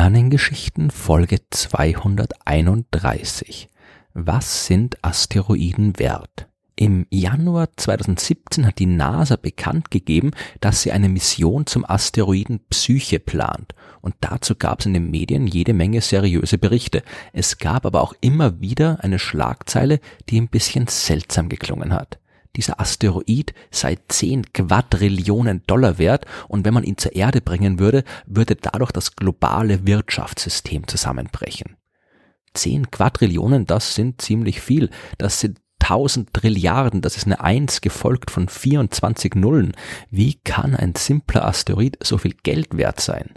Sternengeschichten Folge 231. Was sind Asteroiden wert? Im Januar 2017 hat die NASA bekannt gegeben, dass sie eine Mission zum Asteroiden Psyche plant. Und dazu gab es in den Medien jede Menge seriöse Berichte. Es gab aber auch immer wieder eine Schlagzeile, die ein bisschen seltsam geklungen hat dieser Asteroid sei 10 Quadrillionen Dollar wert und wenn man ihn zur Erde bringen würde, würde dadurch das globale Wirtschaftssystem zusammenbrechen. 10 Quadrillionen, das sind ziemlich viel. Das sind 1000 Trilliarden, das ist eine 1 gefolgt von 24 Nullen. Wie kann ein simpler Asteroid so viel Geld wert sein?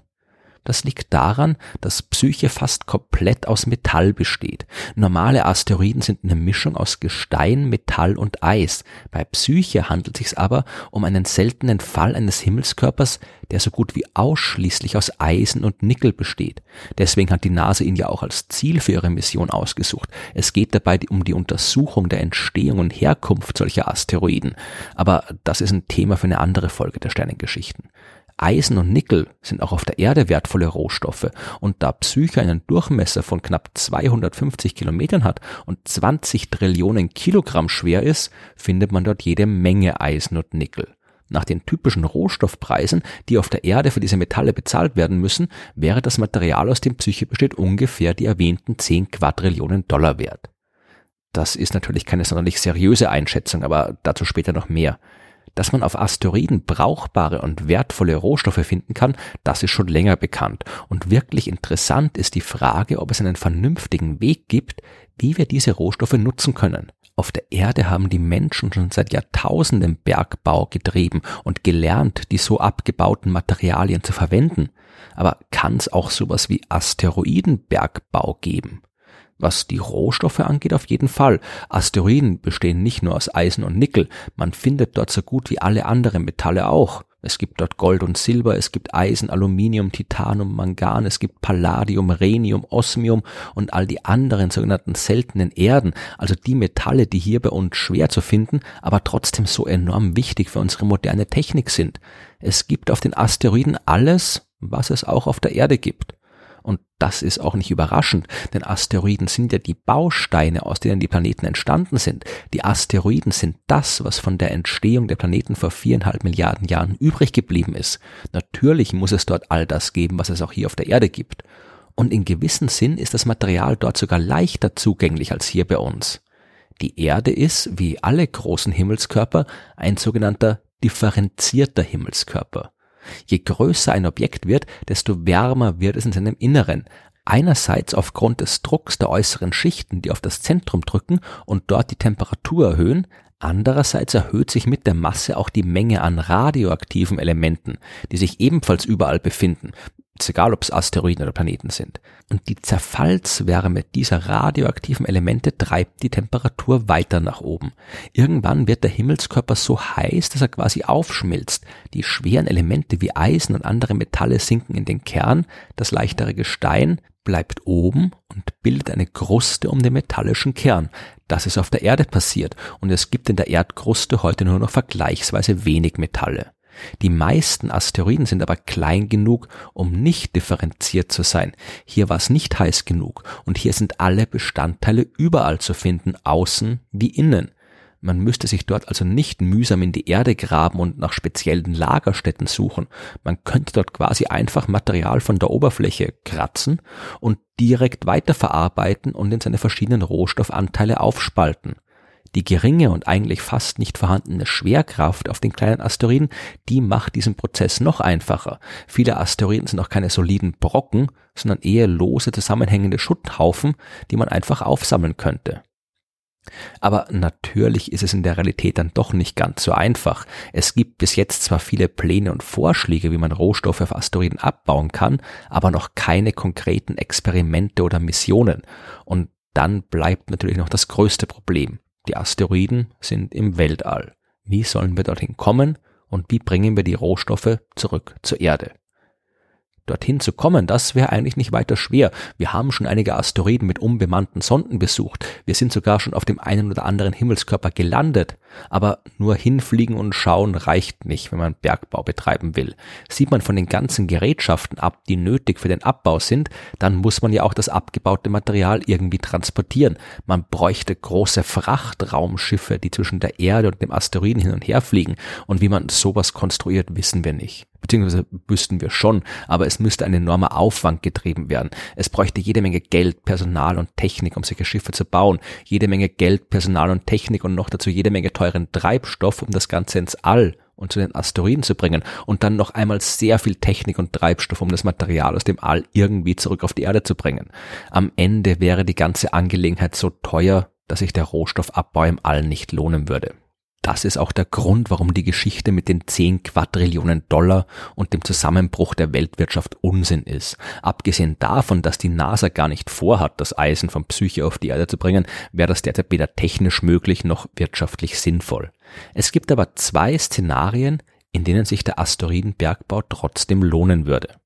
Das liegt daran, dass Psyche fast komplett aus Metall besteht. Normale Asteroiden sind eine Mischung aus Gestein, Metall und Eis. Bei Psyche handelt es sich aber um einen seltenen Fall eines Himmelskörpers, der so gut wie ausschließlich aus Eisen und Nickel besteht. Deswegen hat die NASA ihn ja auch als Ziel für ihre Mission ausgesucht. Es geht dabei um die Untersuchung der Entstehung und Herkunft solcher Asteroiden. Aber das ist ein Thema für eine andere Folge der Sternengeschichten. Eisen und Nickel sind auch auf der Erde wertvolle Rohstoffe und da Psyche einen Durchmesser von knapp 250 Kilometern hat und 20 Trillionen Kilogramm schwer ist, findet man dort jede Menge Eisen und Nickel. Nach den typischen Rohstoffpreisen, die auf der Erde für diese Metalle bezahlt werden müssen, wäre das Material, aus dem Psyche besteht, ungefähr die erwähnten 10 Quadrillionen Dollar wert. Das ist natürlich keine sonderlich seriöse Einschätzung, aber dazu später noch mehr. Dass man auf Asteroiden brauchbare und wertvolle Rohstoffe finden kann, das ist schon länger bekannt. Und wirklich interessant ist die Frage, ob es einen vernünftigen Weg gibt, wie wir diese Rohstoffe nutzen können. Auf der Erde haben die Menschen schon seit Jahrtausenden Bergbau getrieben und gelernt, die so abgebauten Materialien zu verwenden. Aber kann es auch sowas wie Asteroidenbergbau geben? Was die Rohstoffe angeht, auf jeden Fall. Asteroiden bestehen nicht nur aus Eisen und Nickel, man findet dort so gut wie alle anderen Metalle auch. Es gibt dort Gold und Silber, es gibt Eisen, Aluminium, Titanum, Mangan, es gibt Palladium, Rhenium, Osmium und all die anderen sogenannten seltenen Erden, also die Metalle, die hier bei uns schwer zu finden, aber trotzdem so enorm wichtig für unsere moderne Technik sind. Es gibt auf den Asteroiden alles, was es auch auf der Erde gibt. Und das ist auch nicht überraschend, denn Asteroiden sind ja die Bausteine, aus denen die Planeten entstanden sind. Die Asteroiden sind das, was von der Entstehung der Planeten vor viereinhalb Milliarden Jahren übrig geblieben ist. Natürlich muss es dort all das geben, was es auch hier auf der Erde gibt. Und in gewissem Sinn ist das Material dort sogar leichter zugänglich als hier bei uns. Die Erde ist, wie alle großen Himmelskörper, ein sogenannter differenzierter Himmelskörper. Je größer ein Objekt wird, desto wärmer wird es in seinem Inneren. Einerseits aufgrund des Drucks der äußeren Schichten, die auf das Zentrum drücken und dort die Temperatur erhöhen, Andererseits erhöht sich mit der Masse auch die Menge an radioaktiven Elementen, die sich ebenfalls überall befinden, ist egal, ob es Asteroiden oder Planeten sind. Und die Zerfallswärme dieser radioaktiven Elemente treibt die Temperatur weiter nach oben. Irgendwann wird der Himmelskörper so heiß, dass er quasi aufschmilzt. Die schweren Elemente wie Eisen und andere Metalle sinken in den Kern, das leichtere Gestein bleibt oben und bildet eine Kruste um den metallischen Kern. Das ist auf der Erde passiert und es gibt in der Erdkruste heute nur noch vergleichsweise wenig Metalle. Die meisten Asteroiden sind aber klein genug, um nicht differenziert zu sein. Hier war es nicht heiß genug und hier sind alle Bestandteile überall zu finden, außen wie innen. Man müsste sich dort also nicht mühsam in die Erde graben und nach speziellen Lagerstätten suchen. Man könnte dort quasi einfach Material von der Oberfläche kratzen und direkt weiterverarbeiten und in seine verschiedenen Rohstoffanteile aufspalten. Die geringe und eigentlich fast nicht vorhandene Schwerkraft auf den kleinen Asteroiden, die macht diesen Prozess noch einfacher. Viele Asteroiden sind auch keine soliden Brocken, sondern eher lose zusammenhängende Schutthaufen, die man einfach aufsammeln könnte. Aber natürlich ist es in der Realität dann doch nicht ganz so einfach. Es gibt bis jetzt zwar viele Pläne und Vorschläge, wie man Rohstoffe auf Asteroiden abbauen kann, aber noch keine konkreten Experimente oder Missionen. Und dann bleibt natürlich noch das größte Problem. Die Asteroiden sind im Weltall. Wie sollen wir dorthin kommen und wie bringen wir die Rohstoffe zurück zur Erde? Dorthin zu kommen, das wäre eigentlich nicht weiter schwer. Wir haben schon einige Asteroiden mit unbemannten Sonden besucht. Wir sind sogar schon auf dem einen oder anderen Himmelskörper gelandet. Aber nur hinfliegen und schauen reicht nicht, wenn man Bergbau betreiben will. Sieht man von den ganzen Gerätschaften ab, die nötig für den Abbau sind, dann muss man ja auch das abgebaute Material irgendwie transportieren. Man bräuchte große Frachtraumschiffe, die zwischen der Erde und dem Asteroiden hin und her fliegen. Und wie man sowas konstruiert, wissen wir nicht beziehungsweise wüssten wir schon, aber es müsste ein enormer Aufwand getrieben werden. Es bräuchte jede Menge Geld, Personal und Technik, um solche Schiffe zu bauen, jede Menge Geld, Personal und Technik und noch dazu jede Menge teuren Treibstoff, um das Ganze ins All und zu den Asteroiden zu bringen und dann noch einmal sehr viel Technik und Treibstoff, um das Material aus dem All irgendwie zurück auf die Erde zu bringen. Am Ende wäre die ganze Angelegenheit so teuer, dass sich der Rohstoffabbau im All nicht lohnen würde. Das ist auch der Grund, warum die Geschichte mit den 10 Quadrillionen Dollar und dem Zusammenbruch der Weltwirtschaft Unsinn ist. Abgesehen davon, dass die NASA gar nicht vorhat, das Eisen von Psyche auf die Erde zu bringen, wäre das derzeit weder technisch möglich noch wirtschaftlich sinnvoll. Es gibt aber zwei Szenarien, in denen sich der Asteroidenbergbau trotzdem lohnen würde.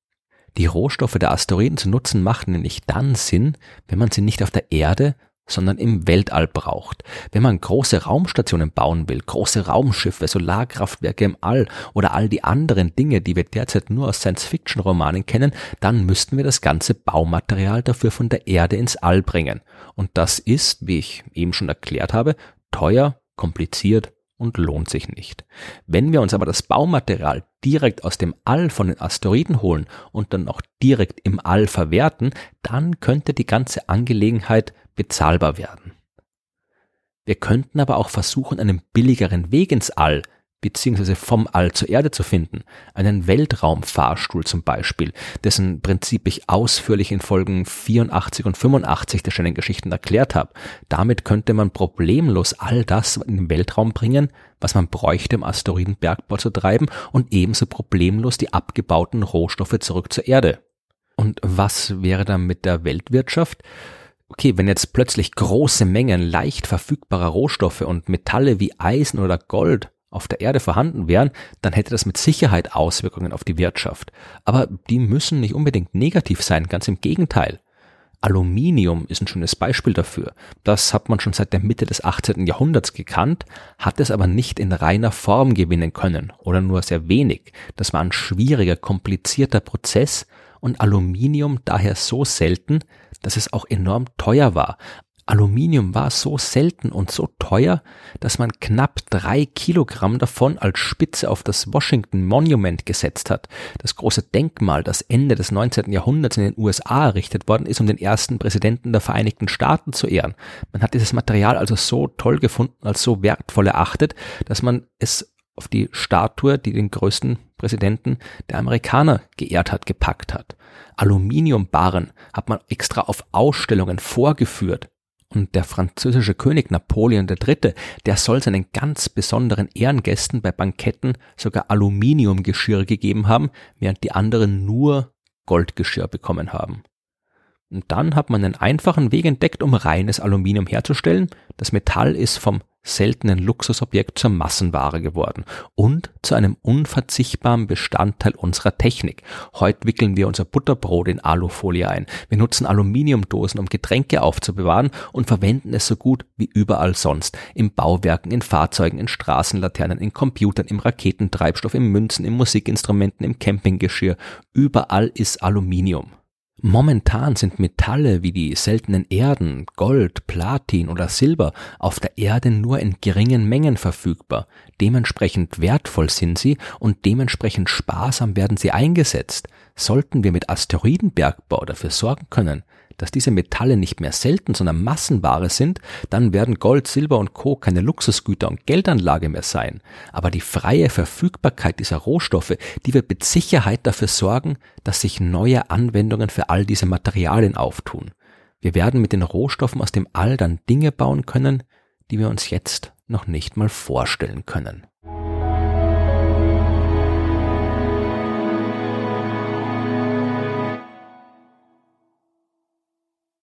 Die Rohstoffe der Asteroiden zu nutzen macht nämlich dann Sinn, wenn man sie nicht auf der Erde, sondern im Weltall braucht. Wenn man große Raumstationen bauen will, große Raumschiffe, Solarkraftwerke im All oder all die anderen Dinge, die wir derzeit nur aus Science-Fiction-Romanen kennen, dann müssten wir das ganze Baumaterial dafür von der Erde ins All bringen. Und das ist, wie ich eben schon erklärt habe, teuer, kompliziert und lohnt sich nicht. Wenn wir uns aber das Baumaterial direkt aus dem All von den Asteroiden holen und dann auch direkt im All verwerten, dann könnte die ganze Angelegenheit bezahlbar werden. Wir könnten aber auch versuchen, einen billigeren Weg ins All beziehungsweise vom All zur Erde zu finden. Einen Weltraumfahrstuhl zum Beispiel, dessen Prinzip ich ausführlich in Folgen 84 und 85 der schönen Geschichten erklärt habe. Damit könnte man problemlos all das in den Weltraum bringen, was man bräuchte, um Asteroidenbergbau zu treiben und ebenso problemlos die abgebauten Rohstoffe zurück zur Erde. Und was wäre dann mit der Weltwirtschaft? Okay, wenn jetzt plötzlich große Mengen leicht verfügbarer Rohstoffe und Metalle wie Eisen oder Gold auf der Erde vorhanden wären, dann hätte das mit Sicherheit Auswirkungen auf die Wirtschaft. Aber die müssen nicht unbedingt negativ sein, ganz im Gegenteil. Aluminium ist ein schönes Beispiel dafür. Das hat man schon seit der Mitte des 18. Jahrhunderts gekannt, hat es aber nicht in reiner Form gewinnen können oder nur sehr wenig. Das war ein schwieriger, komplizierter Prozess und Aluminium daher so selten, dass es auch enorm teuer war. Aluminium war so selten und so teuer, dass man knapp drei Kilogramm davon als Spitze auf das Washington Monument gesetzt hat. Das große Denkmal, das Ende des 19. Jahrhunderts in den USA errichtet worden ist, um den ersten Präsidenten der Vereinigten Staaten zu ehren. Man hat dieses Material also so toll gefunden, als so wertvoll erachtet, dass man es auf die Statue, die den größten Präsidenten der Amerikaner geehrt hat, gepackt hat. Aluminiumbarren hat man extra auf Ausstellungen vorgeführt. Und der französische König Napoleon III., der soll seinen ganz besonderen Ehrengästen bei Banketten sogar Aluminiumgeschirr gegeben haben, während die anderen nur Goldgeschirr bekommen haben. Und dann hat man einen einfachen Weg entdeckt, um reines Aluminium herzustellen. Das Metall ist vom seltenen Luxusobjekt zur Massenware geworden und zu einem unverzichtbaren Bestandteil unserer Technik. Heute wickeln wir unser Butterbrot in Alufolie ein. Wir nutzen Aluminiumdosen, um Getränke aufzubewahren und verwenden es so gut wie überall sonst. In Bauwerken, in Fahrzeugen, in Straßenlaternen, in Computern, im Raketentreibstoff, in Münzen, in Musikinstrumenten, im Campinggeschirr. Überall ist Aluminium. Momentan sind Metalle wie die seltenen Erden, Gold, Platin oder Silber auf der Erde nur in geringen Mengen verfügbar. Dementsprechend wertvoll sind sie und dementsprechend sparsam werden sie eingesetzt. Sollten wir mit Asteroidenbergbau dafür sorgen können, dass diese Metalle nicht mehr selten, sondern Massenware sind, dann werden Gold, Silber und Co. keine Luxusgüter und Geldanlage mehr sein. Aber die freie Verfügbarkeit dieser Rohstoffe, die wird mit Sicherheit dafür sorgen, dass sich neue Anwendungen für all diese Materialien auftun. Wir werden mit den Rohstoffen aus dem All dann Dinge bauen können, die wir uns jetzt noch nicht mal vorstellen können.